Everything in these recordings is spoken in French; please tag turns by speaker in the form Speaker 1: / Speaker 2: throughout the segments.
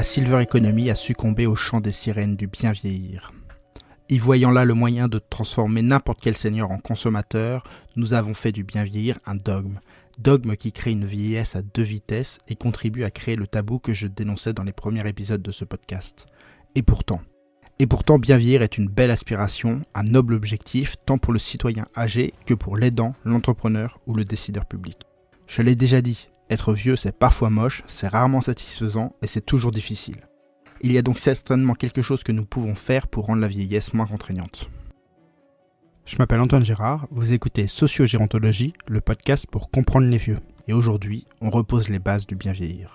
Speaker 1: la silver economy a succombé au chant des sirènes du bien vieillir. Y voyant là le moyen de transformer n'importe quel seigneur en consommateur, nous avons fait du bien vieillir un dogme. Dogme qui crée une vieillesse à deux vitesses et contribue à créer le tabou que je dénonçais dans les premiers épisodes de ce podcast. Et pourtant, et pourtant bien vieillir est une belle aspiration, un noble objectif, tant pour le citoyen âgé que pour l'aidant, l'entrepreneur ou le décideur public. Je l'ai déjà dit, être vieux c'est parfois moche, c'est rarement satisfaisant et c'est toujours difficile. Il y a donc certainement quelque chose que nous pouvons faire pour rendre la vieillesse moins contraignante. Je m'appelle Antoine Gérard, vous écoutez Sociogérontologie, le podcast pour comprendre les vieux. Et aujourd'hui, on repose les bases du bien vieillir.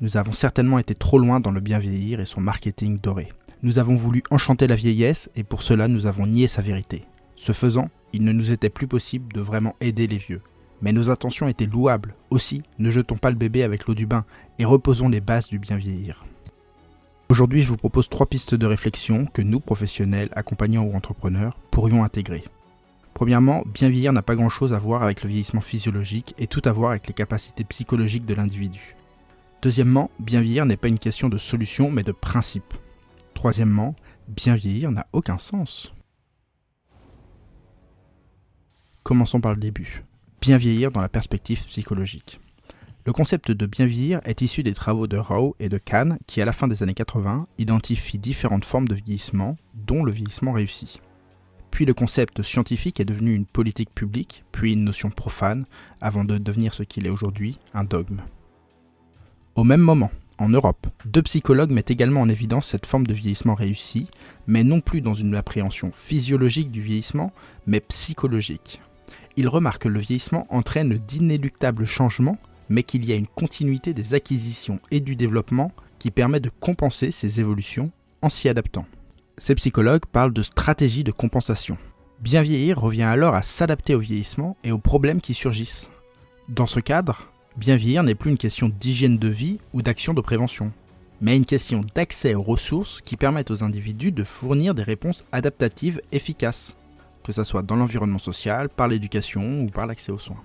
Speaker 1: Nous avons certainement été trop loin dans le bien vieillir et son marketing doré. Nous avons voulu enchanter la vieillesse et pour cela nous avons nié sa vérité. Ce faisant, il ne nous était plus possible de vraiment aider les vieux. Mais nos intentions étaient louables. Aussi, ne jetons pas le bébé avec l'eau du bain et reposons les bases du bien vieillir. Aujourd'hui, je vous propose trois pistes de réflexion que nous, professionnels, accompagnants ou entrepreneurs, pourrions intégrer. Premièrement, bien vieillir n'a pas grand-chose à voir avec le vieillissement physiologique et tout à voir avec les capacités psychologiques de l'individu. Deuxièmement, bien vieillir n'est pas une question de solution mais de principe. Troisièmement, bien vieillir n'a aucun sens. Commençons par le début bien vieillir dans la perspective psychologique. Le concept de bien vieillir est issu des travaux de Rowe et de Kahn qui, à la fin des années 80, identifient différentes formes de vieillissement, dont le vieillissement réussi. Puis le concept scientifique est devenu une politique publique, puis une notion profane, avant de devenir ce qu'il est aujourd'hui, un dogme. Au même moment, en Europe, deux psychologues mettent également en évidence cette forme de vieillissement réussi, mais non plus dans une appréhension physiologique du vieillissement, mais psychologique il remarque que le vieillissement entraîne d'inéluctables changements, mais qu'il y a une continuité des acquisitions et du développement qui permet de compenser ces évolutions en s'y adaptant. Ces psychologues parlent de stratégie de compensation. Bien vieillir revient alors à s'adapter au vieillissement et aux problèmes qui surgissent. Dans ce cadre, bien vieillir n'est plus une question d'hygiène de vie ou d'action de prévention, mais une question d'accès aux ressources qui permettent aux individus de fournir des réponses adaptatives efficaces que ce soit dans l'environnement social, par l'éducation ou par l'accès aux soins.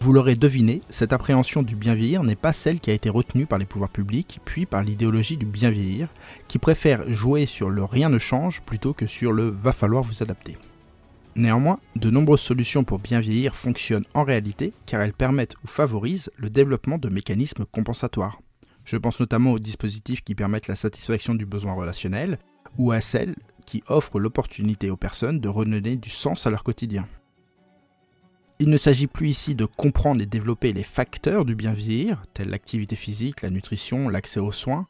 Speaker 1: Vous l'aurez deviné, cette appréhension du bien vieillir n'est pas celle qui a été retenue par les pouvoirs publics, puis par l'idéologie du bien vieillir, qui préfère jouer sur le rien ne change plutôt que sur le va falloir vous adapter. Néanmoins, de nombreuses solutions pour bien vieillir fonctionnent en réalité car elles permettent ou favorisent le développement de mécanismes compensatoires. Je pense notamment aux dispositifs qui permettent la satisfaction du besoin relationnel ou à celles qui offrent l'opportunité aux personnes de redonner du sens à leur quotidien. Il ne s'agit plus ici de comprendre et développer les facteurs du bien vieillir, tels l'activité physique, la nutrition, l'accès aux soins,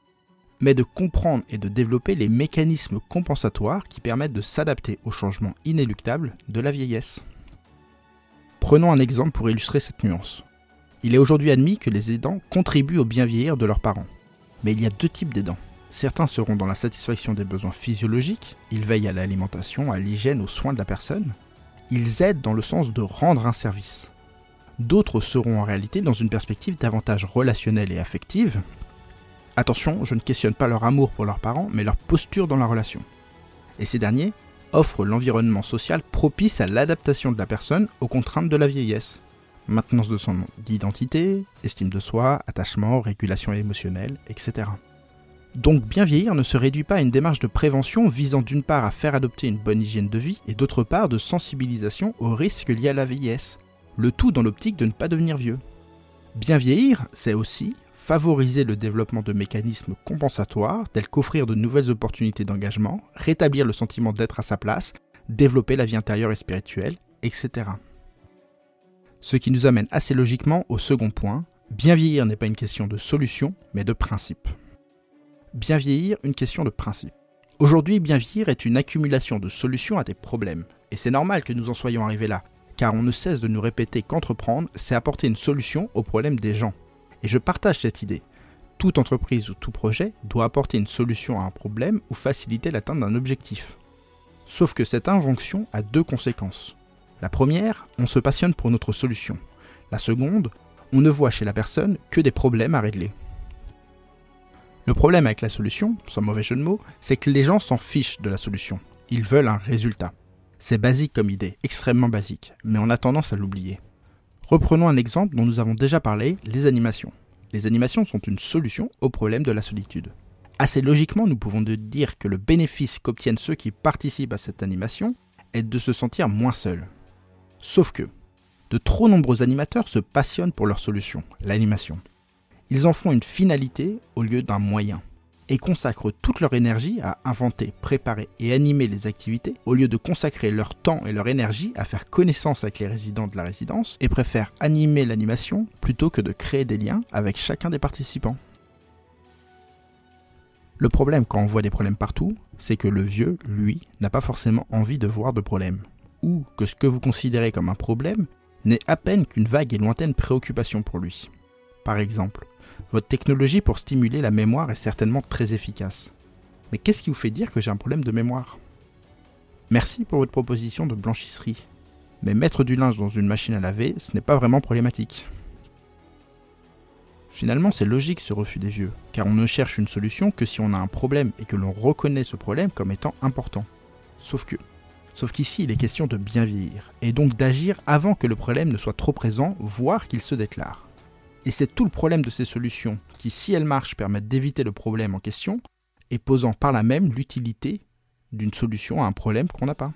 Speaker 1: mais de comprendre et de développer les mécanismes compensatoires qui permettent de s'adapter aux changements inéluctables de la vieillesse. Prenons un exemple pour illustrer cette nuance. Il est aujourd'hui admis que les aidants contribuent au bien vieillir de leurs parents. Mais il y a deux types d'aidants. Certains seront dans la satisfaction des besoins physiologiques, ils veillent à l'alimentation, à l'hygiène, aux soins de la personne. Ils aident dans le sens de rendre un service. D'autres seront en réalité dans une perspective davantage relationnelle et affective. Attention, je ne questionne pas leur amour pour leurs parents, mais leur posture dans la relation. Et ces derniers offrent l'environnement social propice à l'adaptation de la personne aux contraintes de la vieillesse. Maintenance de son identité, estime de soi, attachement, régulation émotionnelle, etc. Donc bien vieillir ne se réduit pas à une démarche de prévention visant d'une part à faire adopter une bonne hygiène de vie et d'autre part de sensibilisation aux risques liés à la vieillesse, le tout dans l'optique de ne pas devenir vieux. Bien vieillir, c'est aussi favoriser le développement de mécanismes compensatoires tels qu'offrir de nouvelles opportunités d'engagement, rétablir le sentiment d'être à sa place, développer la vie intérieure et spirituelle, etc. Ce qui nous amène assez logiquement au second point, bien vieillir n'est pas une question de solution, mais de principe bien vieillir une question de principe. Aujourd'hui, bien vieillir est une accumulation de solutions à des problèmes. Et c'est normal que nous en soyons arrivés là, car on ne cesse de nous répéter qu'entreprendre, c'est apporter une solution aux problèmes des gens. Et je partage cette idée. Toute entreprise ou tout projet doit apporter une solution à un problème ou faciliter l'atteinte d'un objectif. Sauf que cette injonction a deux conséquences. La première, on se passionne pour notre solution. La seconde, on ne voit chez la personne que des problèmes à régler. Le problème avec la solution, sans mauvais jeu de mots, c'est que les gens s'en fichent de la solution. Ils veulent un résultat. C'est basique comme idée, extrêmement basique, mais on a tendance à l'oublier. Reprenons un exemple dont nous avons déjà parlé, les animations. les animations sont une solution au problème de la solitude. Assez logiquement, nous pouvons dire que le bénéfice qu'obtiennent ceux qui participent à cette animation est de se sentir moins seuls. Sauf que, de trop nombreux animateurs se passionnent pour leur solution, l'animation. Ils en font une finalité au lieu d'un moyen, et consacrent toute leur énergie à inventer, préparer et animer les activités, au lieu de consacrer leur temps et leur énergie à faire connaissance avec les résidents de la résidence, et préfèrent animer l'animation plutôt que de créer des liens avec chacun des participants. Le problème quand on voit des problèmes partout, c'est que le vieux, lui, n'a pas forcément envie de voir de problèmes, ou que ce que vous considérez comme un problème n'est à peine qu'une vague et lointaine préoccupation pour lui. Par exemple, votre technologie pour stimuler la mémoire est certainement très efficace. Mais qu'est-ce qui vous fait dire que j'ai un problème de mémoire? Merci pour votre proposition de blanchisserie. Mais mettre du linge dans une machine à laver, ce n'est pas vraiment problématique. Finalement, c'est logique ce refus des vieux, car on ne cherche une solution que si on a un problème et que l'on reconnaît ce problème comme étant important. Sauf que, sauf qu'ici, il est question de bien vieillir, et donc d'agir avant que le problème ne soit trop présent, voire qu'il se déclare. Et c'est tout le problème de ces solutions, qui, si elles marchent, permettent d'éviter le problème en question, et posant par là même l'utilité d'une solution à un problème qu'on n'a pas.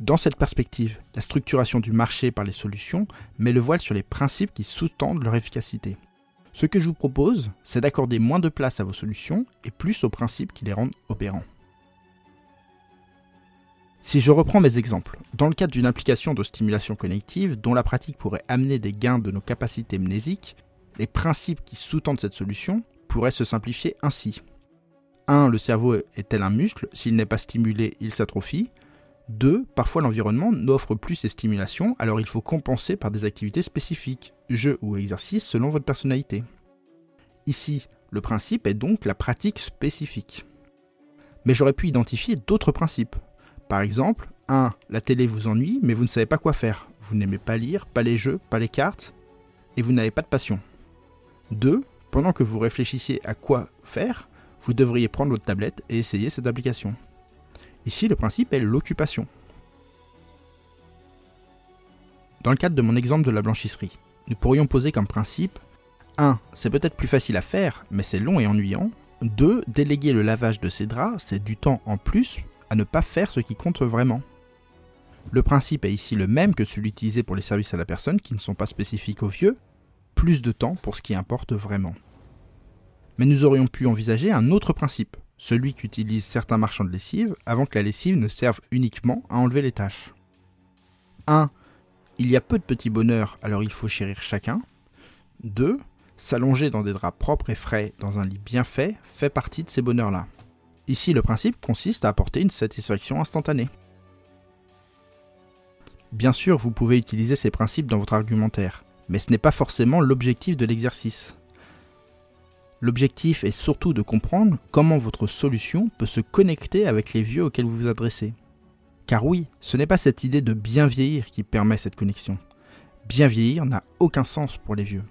Speaker 1: Dans cette perspective, la structuration du marché par les solutions met le voile sur les principes qui sous-tendent leur efficacité. Ce que je vous propose, c'est d'accorder moins de place à vos solutions et plus aux principes qui les rendent opérants. Si je reprends mes exemples, dans le cadre d'une application de stimulation connective dont la pratique pourrait amener des gains de nos capacités mnésiques, les principes qui sous-tendent cette solution pourraient se simplifier ainsi. 1. Le cerveau est tel un muscle, s'il n'est pas stimulé, il s'atrophie. 2. Parfois l'environnement n'offre plus ces stimulations, alors il faut compenser par des activités spécifiques, jeux ou exercices selon votre personnalité. Ici, le principe est donc la pratique spécifique. Mais j'aurais pu identifier d'autres principes. Par exemple, 1. La télé vous ennuie, mais vous ne savez pas quoi faire. Vous n'aimez pas lire, pas les jeux, pas les cartes, et vous n'avez pas de passion. 2. Pendant que vous réfléchissiez à quoi faire, vous devriez prendre votre tablette et essayer cette application. Ici, le principe est l'occupation. Dans le cadre de mon exemple de la blanchisserie, nous pourrions poser comme principe 1. C'est peut-être plus facile à faire, mais c'est long et ennuyant. 2. Déléguer le lavage de ces draps, c'est du temps en plus ne pas faire ce qui compte vraiment. Le principe est ici le même que celui utilisé pour les services à la personne qui ne sont pas spécifiques aux vieux, plus de temps pour ce qui importe vraiment. Mais nous aurions pu envisager un autre principe, celui qu'utilisent certains marchands de lessive avant que la lessive ne serve uniquement à enlever les taches. 1. Il y a peu de petits bonheurs, alors il faut chérir chacun. 2. S'allonger dans des draps propres et frais dans un lit bien fait fait partie de ces bonheurs-là. Ici, le principe consiste à apporter une satisfaction instantanée. Bien sûr, vous pouvez utiliser ces principes dans votre argumentaire, mais ce n'est pas forcément l'objectif de l'exercice. L'objectif est surtout de comprendre comment votre solution peut se connecter avec les vieux auxquels vous vous adressez. Car oui, ce n'est pas cette idée de bien vieillir qui permet cette connexion. Bien vieillir n'a aucun sens pour les vieux.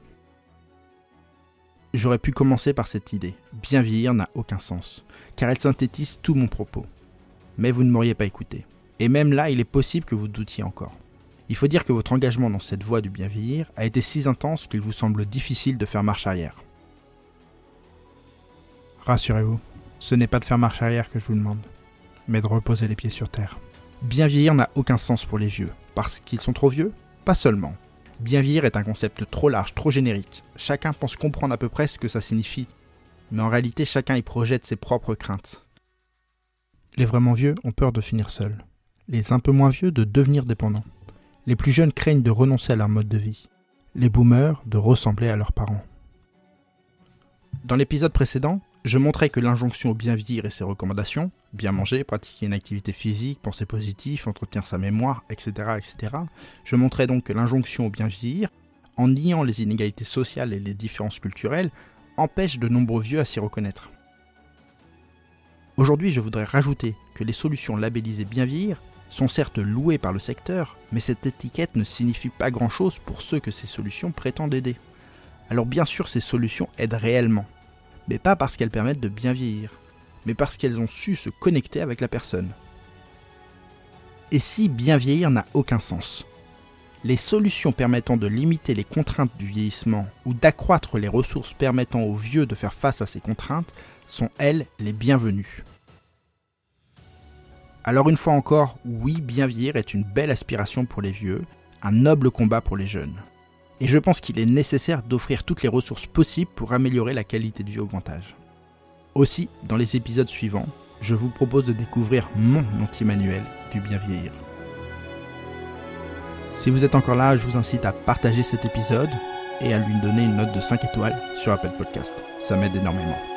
Speaker 1: J'aurais pu commencer par cette idée. Bien vieillir n'a aucun sens, car elle synthétise tout mon propos. Mais vous ne m'auriez pas écouté. Et même là, il est possible que vous doutiez encore. Il faut dire que votre engagement dans cette voie du bien vieillir a été si intense qu'il vous semble difficile de faire marche arrière. Rassurez-vous, ce n'est pas de faire marche arrière que je vous demande, mais de reposer les pieds sur terre. Bien vieillir n'a aucun sens pour les vieux, parce qu'ils sont trop vieux? Pas seulement. Bien vieillir est un concept trop large, trop générique. Chacun pense comprendre à peu près ce que ça signifie, mais en réalité chacun y projette ses propres craintes. Les vraiment vieux ont peur de finir seuls, les un peu moins vieux de devenir dépendants. Les plus jeunes craignent de renoncer à leur mode de vie, les boomers de ressembler à leurs parents. Dans l'épisode précédent, je montrais que l'injonction au bien vieillir et ses recommandations, bien manger, pratiquer une activité physique, penser positif, entretenir sa mémoire, etc., etc. Je montrais donc que l'injonction au bien vieillir, en niant les inégalités sociales et les différences culturelles, empêche de nombreux vieux à s'y reconnaître. Aujourd'hui, je voudrais rajouter que les solutions labellisées bien vieillir sont certes louées par le secteur, mais cette étiquette ne signifie pas grand-chose pour ceux que ces solutions prétendent aider. Alors bien sûr, ces solutions aident réellement, mais pas parce qu'elles permettent de bien vieillir, mais parce qu'elles ont su se connecter avec la personne. Et si bien vieillir n'a aucun sens les solutions permettant de limiter les contraintes du vieillissement ou d'accroître les ressources permettant aux vieux de faire face à ces contraintes sont, elles, les bienvenues. Alors une fois encore, oui, bien vieillir est une belle aspiration pour les vieux, un noble combat pour les jeunes. Et je pense qu'il est nécessaire d'offrir toutes les ressources possibles pour améliorer la qualité de vie au grand âge. Aussi, dans les épisodes suivants, je vous propose de découvrir mon anti-manuel du bien vieillir. Si vous êtes encore là, je vous incite à partager cet épisode et à lui donner une note de 5 étoiles sur Apple Podcast. Ça m'aide énormément.